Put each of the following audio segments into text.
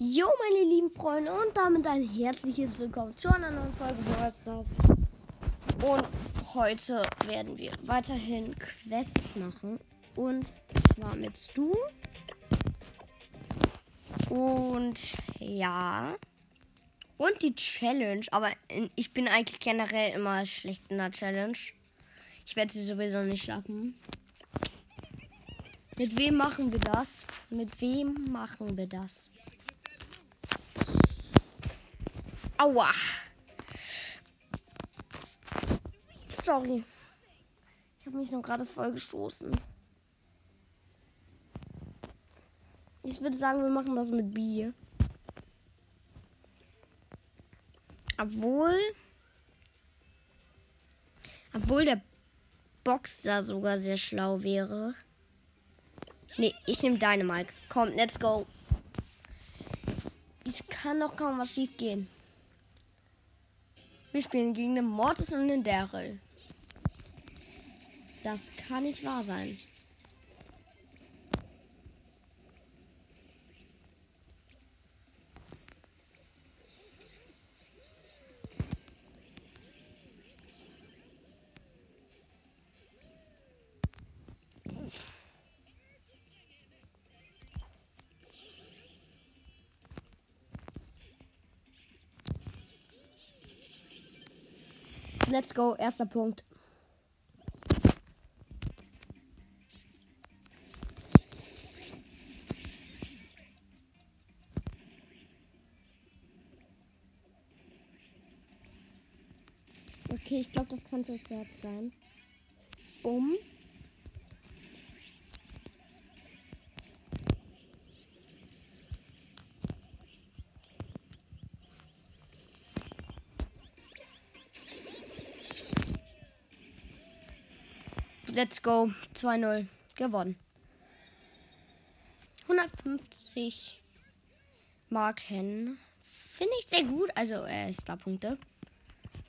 Jo, meine lieben Freunde, und damit ein herzliches Willkommen zu einer neuen Folge Brawlstars. Und heute werden wir weiterhin Quests machen. Und zwar mit Stu. Und ja. Und die Challenge. Aber ich bin eigentlich generell immer schlecht in der Challenge. Ich werde sie sowieso nicht schaffen. Mit wem machen wir das? Mit wem machen wir das? Aua. Sorry. Ich habe mich noch gerade voll gestoßen. Ich würde sagen, wir machen das mit B. Obwohl. Obwohl der Boxer sogar sehr schlau wäre. Nee, ich nehme deine Mike. Komm, let's go. Es kann doch kaum was schief gehen. Wir spielen gegen den Mortis und den Daryl. Das kann nicht wahr sein. Let's go, erster Punkt. Okay, ich glaube, das kann das Herz sein. Bumm. Let's go. 2-0. Gewonnen. 150 Marken. Finde ich sehr gut. Also, äh, Starpunkte.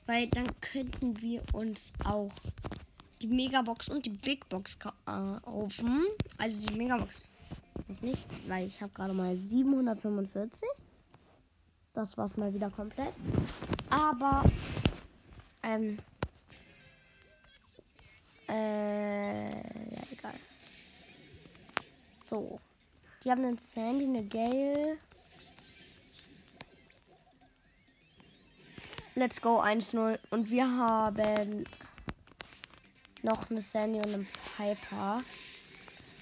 Weil dann könnten wir uns auch die Megabox und die Big Box kaufen. Also die Megabox nicht, weil ich habe gerade mal 745. Das war's mal wieder komplett. Aber ähm, äh, ja, egal. So. Die haben einen Sandy, eine Gale. Let's go 1-0. Und wir haben noch eine Sandy und einen Piper.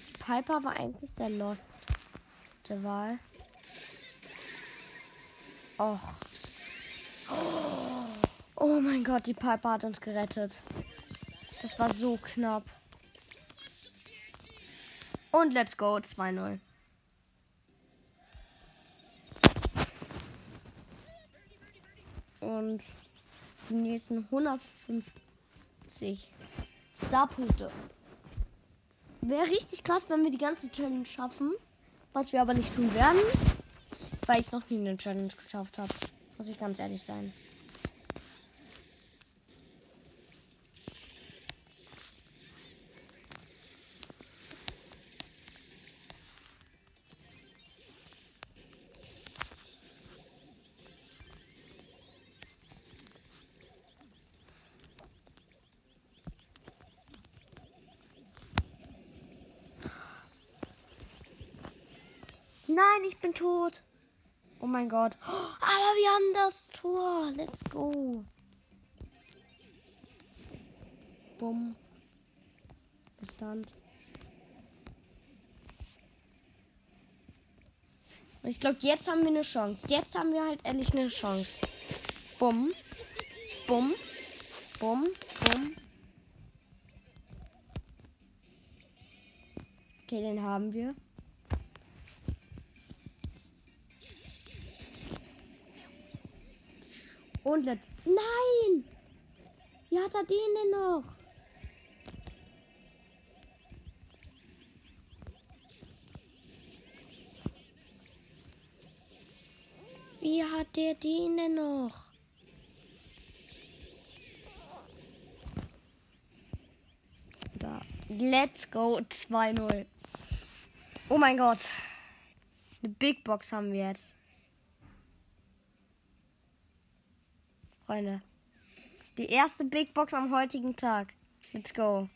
Die Piper war eigentlich der Lost. Der Wahl. Och. Oh mein Gott, die Piper hat uns gerettet. Das war so knapp. Und let's go, 2-0. Und die nächsten 150 Starpunkte. Wäre richtig krass, wenn wir die ganze Challenge schaffen. Was wir aber nicht tun werden. Weil ich noch nie eine Challenge geschafft habe. Muss ich ganz ehrlich sein. Nein, ich bin tot. Oh mein Gott. Aber wir haben das Tor. Let's go. Bumm. Bestand. Ich glaube, jetzt haben wir eine Chance. Jetzt haben wir halt endlich eine Chance. Bumm. Bumm. Bumm. Bumm. Okay, den haben wir. Und let's. Nein! Wie hat er den denn noch? Wie hat der den denn noch? Da. Let's go 2-0. Oh mein Gott. Eine Big Box haben wir jetzt. Freunde. Die erste Big Box am heutigen Tag. Let's go.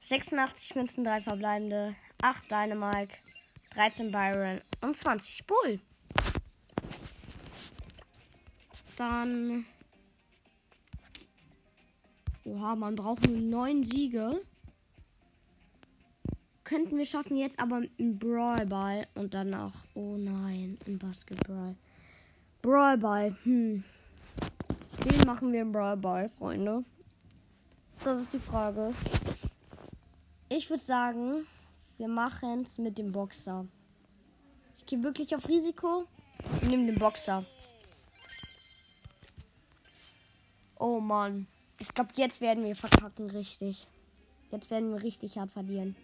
86 Münzen, 3 verbleibende, 8 Dynamike, 13 Byron und 20 Bull. Dann. Oha, man braucht nur 9 Siege. Könnten wir schaffen jetzt aber ein Brawlball und danach. Oh nein, ein Basketball. Brawlball. Hm. Wen machen wir im Brawlball, Freunde? Das ist die Frage. Ich würde sagen, wir machen es mit dem Boxer. Ich gehe wirklich auf Risiko und nehme den Boxer. Oh Mann. Ich glaube, jetzt werden wir verkacken richtig. Jetzt werden wir richtig hart verlieren.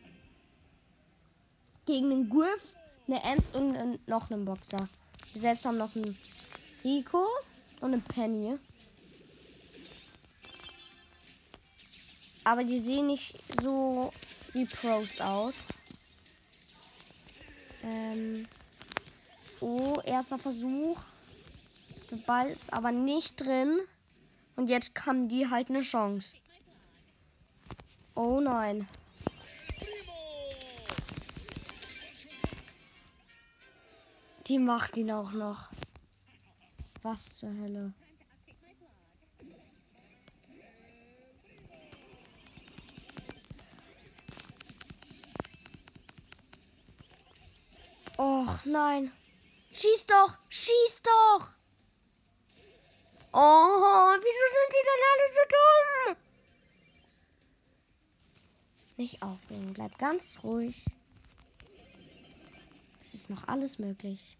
Gegen einen Griff, eine Ems und noch einen Boxer. Wir selbst haben noch einen Rico und einen Penny. Aber die sehen nicht so wie Pros aus. Ähm. Oh, erster Versuch. Der Ball ist aber nicht drin. Und jetzt kam die halt eine Chance. Oh nein. Die macht ihn auch noch. Was zur Hölle. Och nein. Schieß doch! Schieß doch! Oh, wieso sind die denn alle so dumm? Nicht aufregen, bleib ganz ruhig. Es ist noch alles möglich.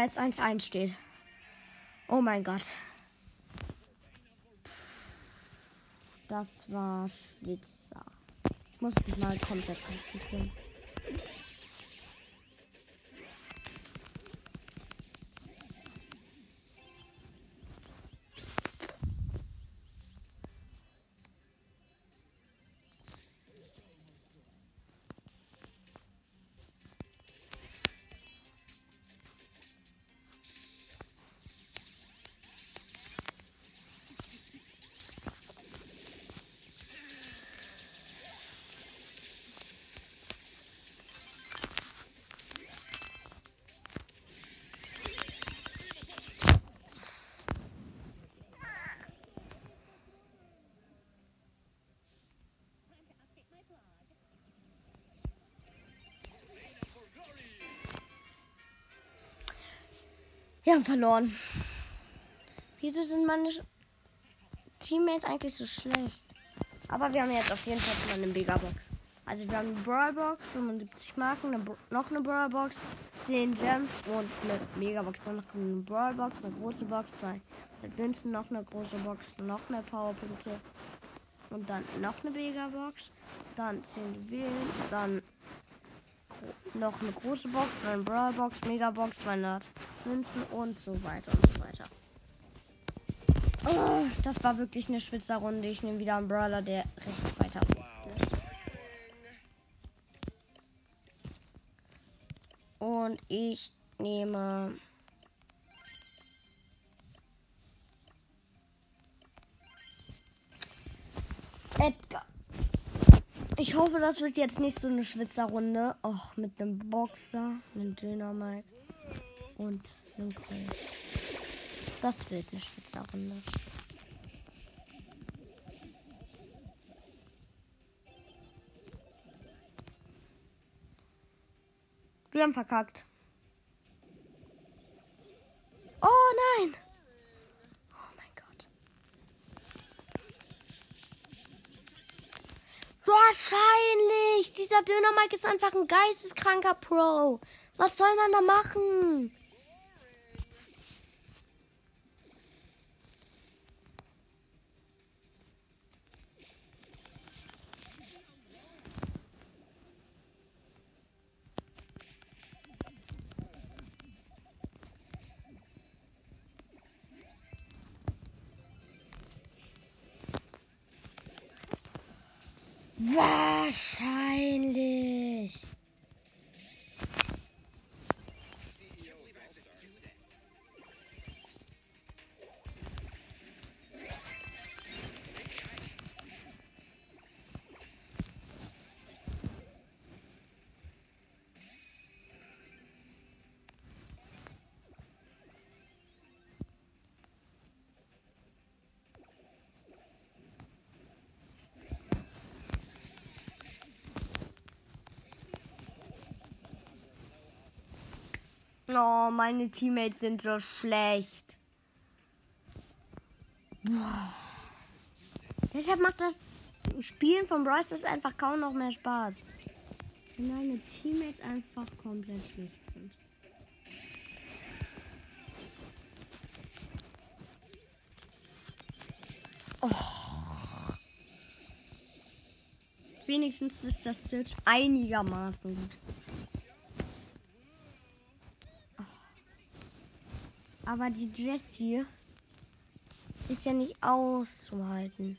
Weil es 1-1 steht. Oh mein Gott. Das war Schwitzer. Ich muss mich mal komplett konzentrieren. Wir haben verloren. Wieso sind meine Teammates eigentlich so schlecht? Aber wir haben jetzt auf jeden Fall schon eine Megabox. Also wir haben eine Brawlbox, 75 Marken, eine noch eine Brawlbox, 10 Gems und eine Megabox. Dann noch eine Brawlbox, eine große Box, zwei mit Münzen, noch eine große Box, noch mehr Powerpunkte. Und dann noch eine Megabox, dann 10 Juwelen, dann noch eine große Box, eine Brawlbox, Megabox, 200 Münzen und so weiter und so weiter. Oh, das war wirklich eine Schwitzerrunde. Ich nehme wieder einen Brawler, der recht weiter ist. Und ich nehme Edgar. Ich hoffe, das wird jetzt nicht so eine Schwitzerrunde. Och, mit einem Boxer, einem Dynamite und einem Colt. Das wird eine Schwitzerrunde. Wir haben verkackt. Oh nein! Wahrscheinlich. Dieser Döner-Mike ist einfach ein geisteskranker Pro. Was soll man da machen? Wahrscheinlich. Oh, meine Teammates sind so schlecht. Boah. Deshalb macht das Spielen von Bryce das einfach kaum noch mehr Spaß. Wenn deine Teammates einfach komplett schlecht sind. Oh. Wenigstens ist das Search einigermaßen gut. Aber die Jessie ist ja nicht auszuhalten.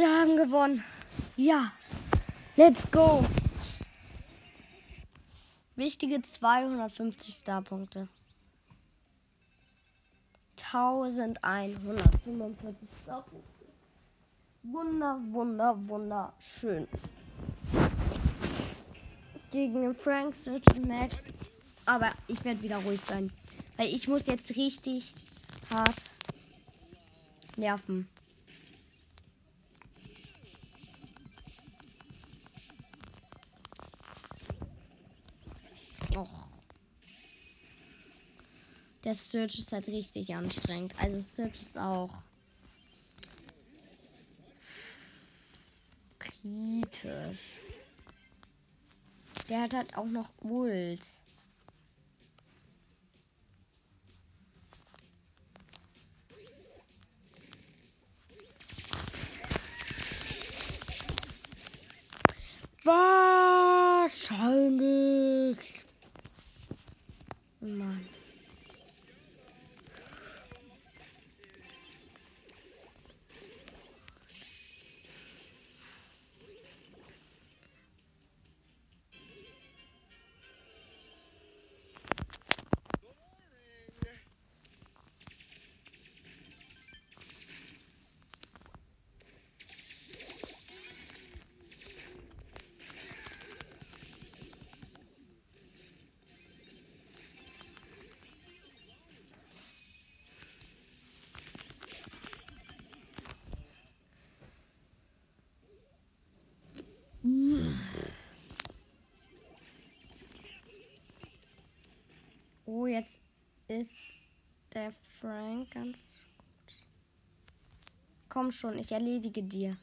Wir haben gewonnen. Ja. Let's go. Wichtige 250 Starpunkte. 1145 Starpunkte. Wunder, wunder, wunderschön. Gegen den Frank, und Max. Aber ich werde wieder ruhig sein. Weil ich muss jetzt richtig hart nerven. Och. Der Search ist halt richtig anstrengend. Also Search ist auch kritisch. Der hat halt auch noch Ult. Wahrscheinlich. Mann. Oh, jetzt ist der Frank ganz gut. Komm schon, ich erledige dir.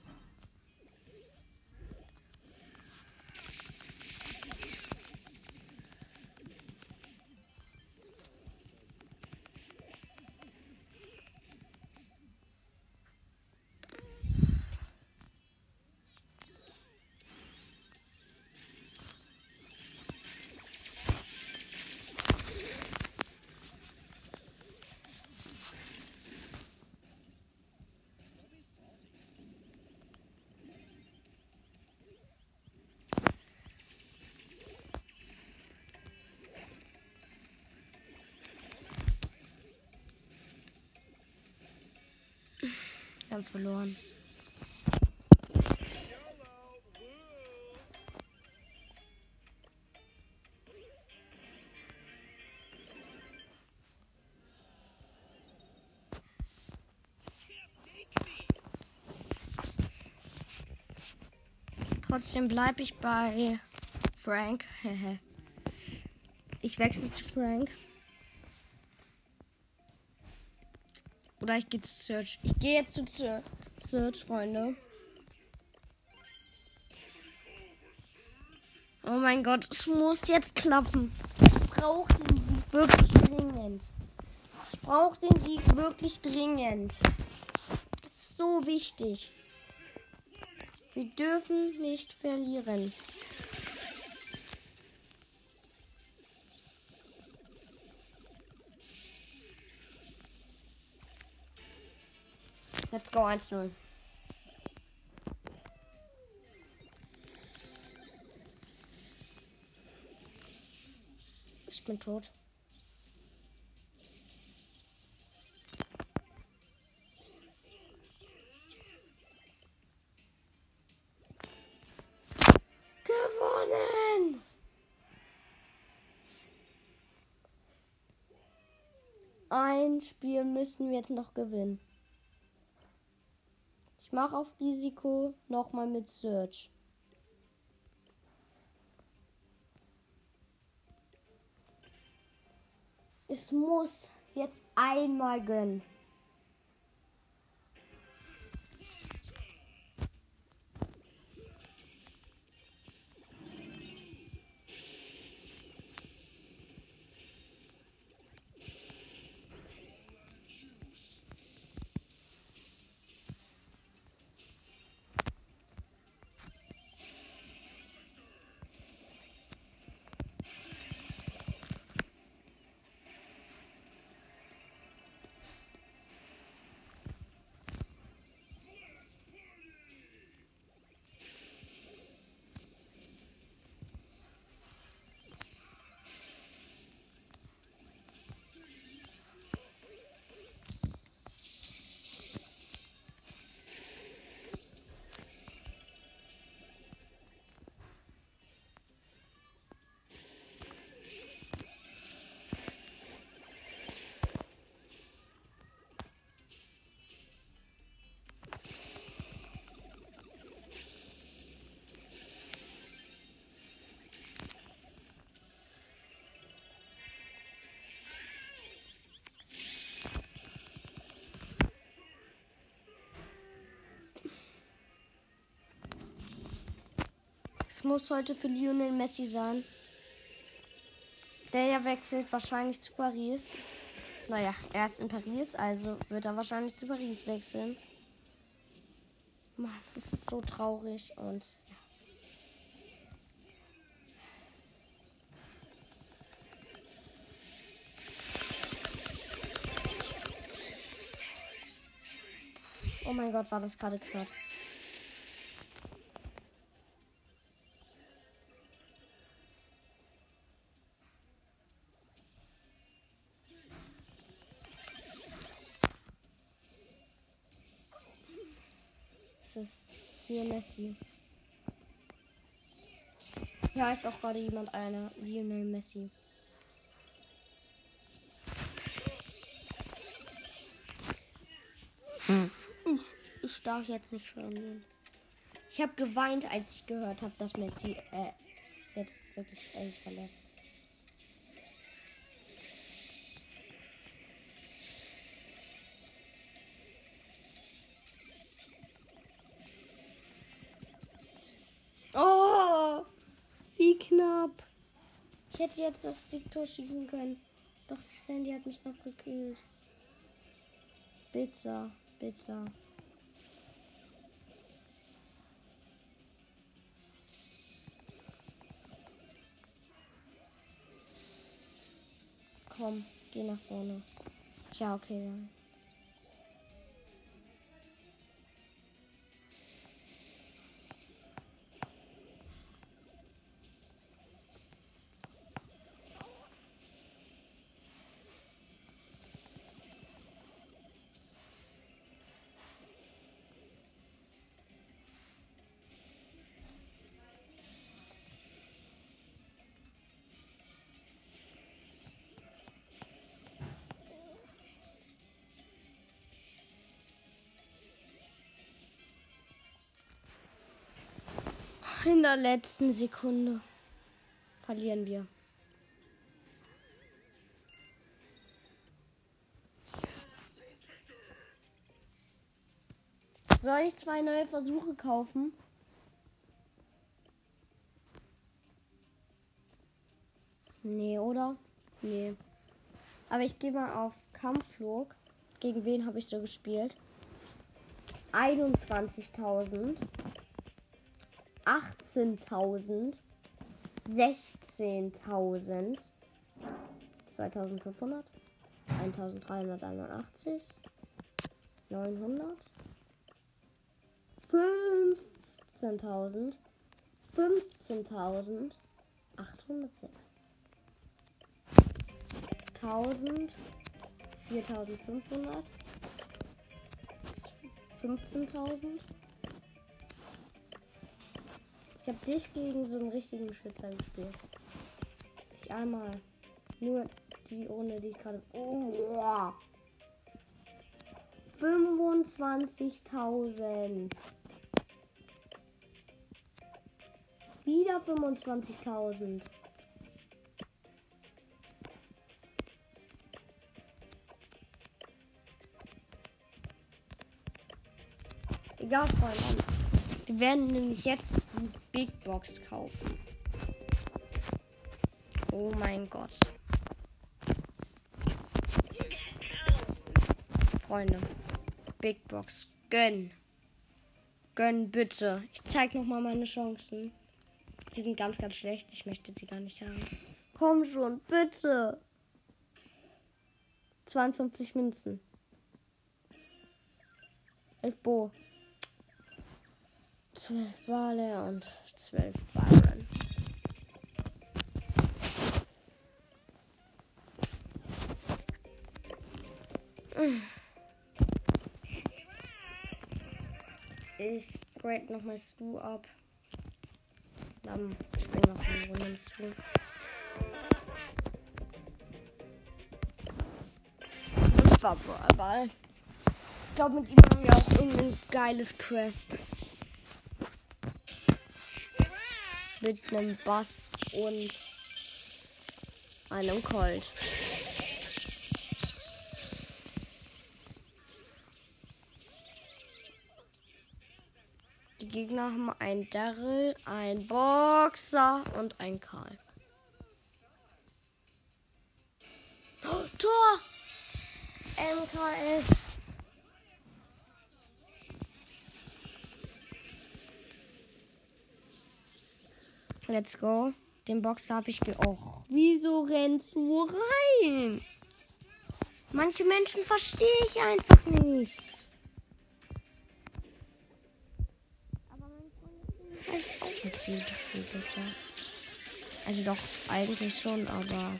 Haben verloren. Trotzdem bleibe ich bei Frank. Ich wechsle zu Frank. Oder ich gehe zu Search. Ich gehe jetzt zu Search, Freunde. Oh mein Gott, es muss jetzt klappen. Ich brauche den Sieg wirklich dringend. Ich brauche den Sieg wirklich dringend. Das ist so wichtig. Wir dürfen nicht verlieren. Let's go 1-0. Ich bin tot. Gewonnen! Ein Spiel müssen wir jetzt noch gewinnen. Ich mache auf Risiko nochmal mit Search. Es muss jetzt einmal gönnen. Muss heute für Lionel Messi sein. Der ja wechselt wahrscheinlich zu Paris. Naja, er ist in Paris, also wird er wahrscheinlich zu Paris wechseln. Mann, das ist so traurig und. Oh mein Gott, war das gerade knapp. Ist für Messi. Ja, ist auch gerade jemand einer. Lionel Messi. Hm. Ich, ich darf jetzt nicht hören. Ich habe geweint, als ich gehört habe, dass Messi äh, jetzt wirklich ehrlich verlässt. Ich hätte jetzt das Tor schießen können. Doch die Sandy hat mich noch gekühlt. Bitter, bitter. Komm, geh nach vorne. Ja, okay. in der letzten Sekunde verlieren wir. Soll ich zwei neue Versuche kaufen? Nee, oder? Nee. Aber ich gehe mal auf Kampfflug. Gegen wen habe ich so gespielt? 21.000. 18.000. 16.000. 2500. 1381. 900. 15.000. 15.000. 806. 1000, 4500, 15.000. Ich habe dich gegen so einen richtigen Schützer gespielt. Ich einmal. Nur die ohne die gerade. Oh, 25.000. Wieder 25.000. Egal, Freunde. Wir werden nämlich jetzt die Big Box kaufen. Oh mein Gott. Freunde. Big Box. Gönn. Gönn bitte. Ich zeig noch mal meine Chancen. Die sind ganz, ganz schlecht. Ich möchte sie gar nicht haben. Komm schon, bitte. 52 Münzen. 11 Bo. 12 Bale und 12 Byron. Ich grade noch mal Stu ab. Dann springen wir eine Runde mit Stu. Das war Ball. Ich glaube, mit ihm haben wir auch irgendein geiles Quest. Mit einem Bass und einem Colt. Die Gegner haben ein Daryl, ein Boxer und ein Karl. Oh, Tor! MKS. Let's go. Den Box habe ich ge. Och, wieso rennst du rein? Manche Menschen verstehe ich einfach nicht. Aber mein Freund weiß auch nicht viel, viel besser. Also doch, eigentlich schon, aber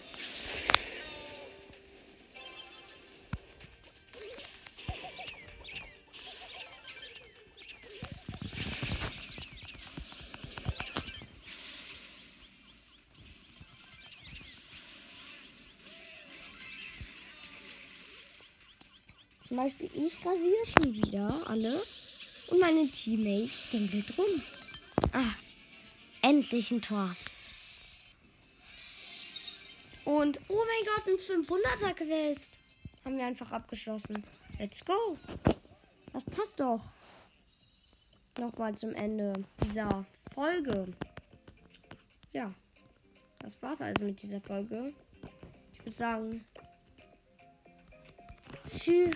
Zum Beispiel, ich rasiere schon wieder alle. Und meine Teammates wild rum. Ah, endlich ein Tor. Und, oh mein Gott, ein 500er Quest. Haben wir einfach abgeschlossen. Let's go. Das passt doch. Nochmal zum Ende dieser Folge. Ja, das war's also mit dieser Folge. Ich würde sagen, tschüss.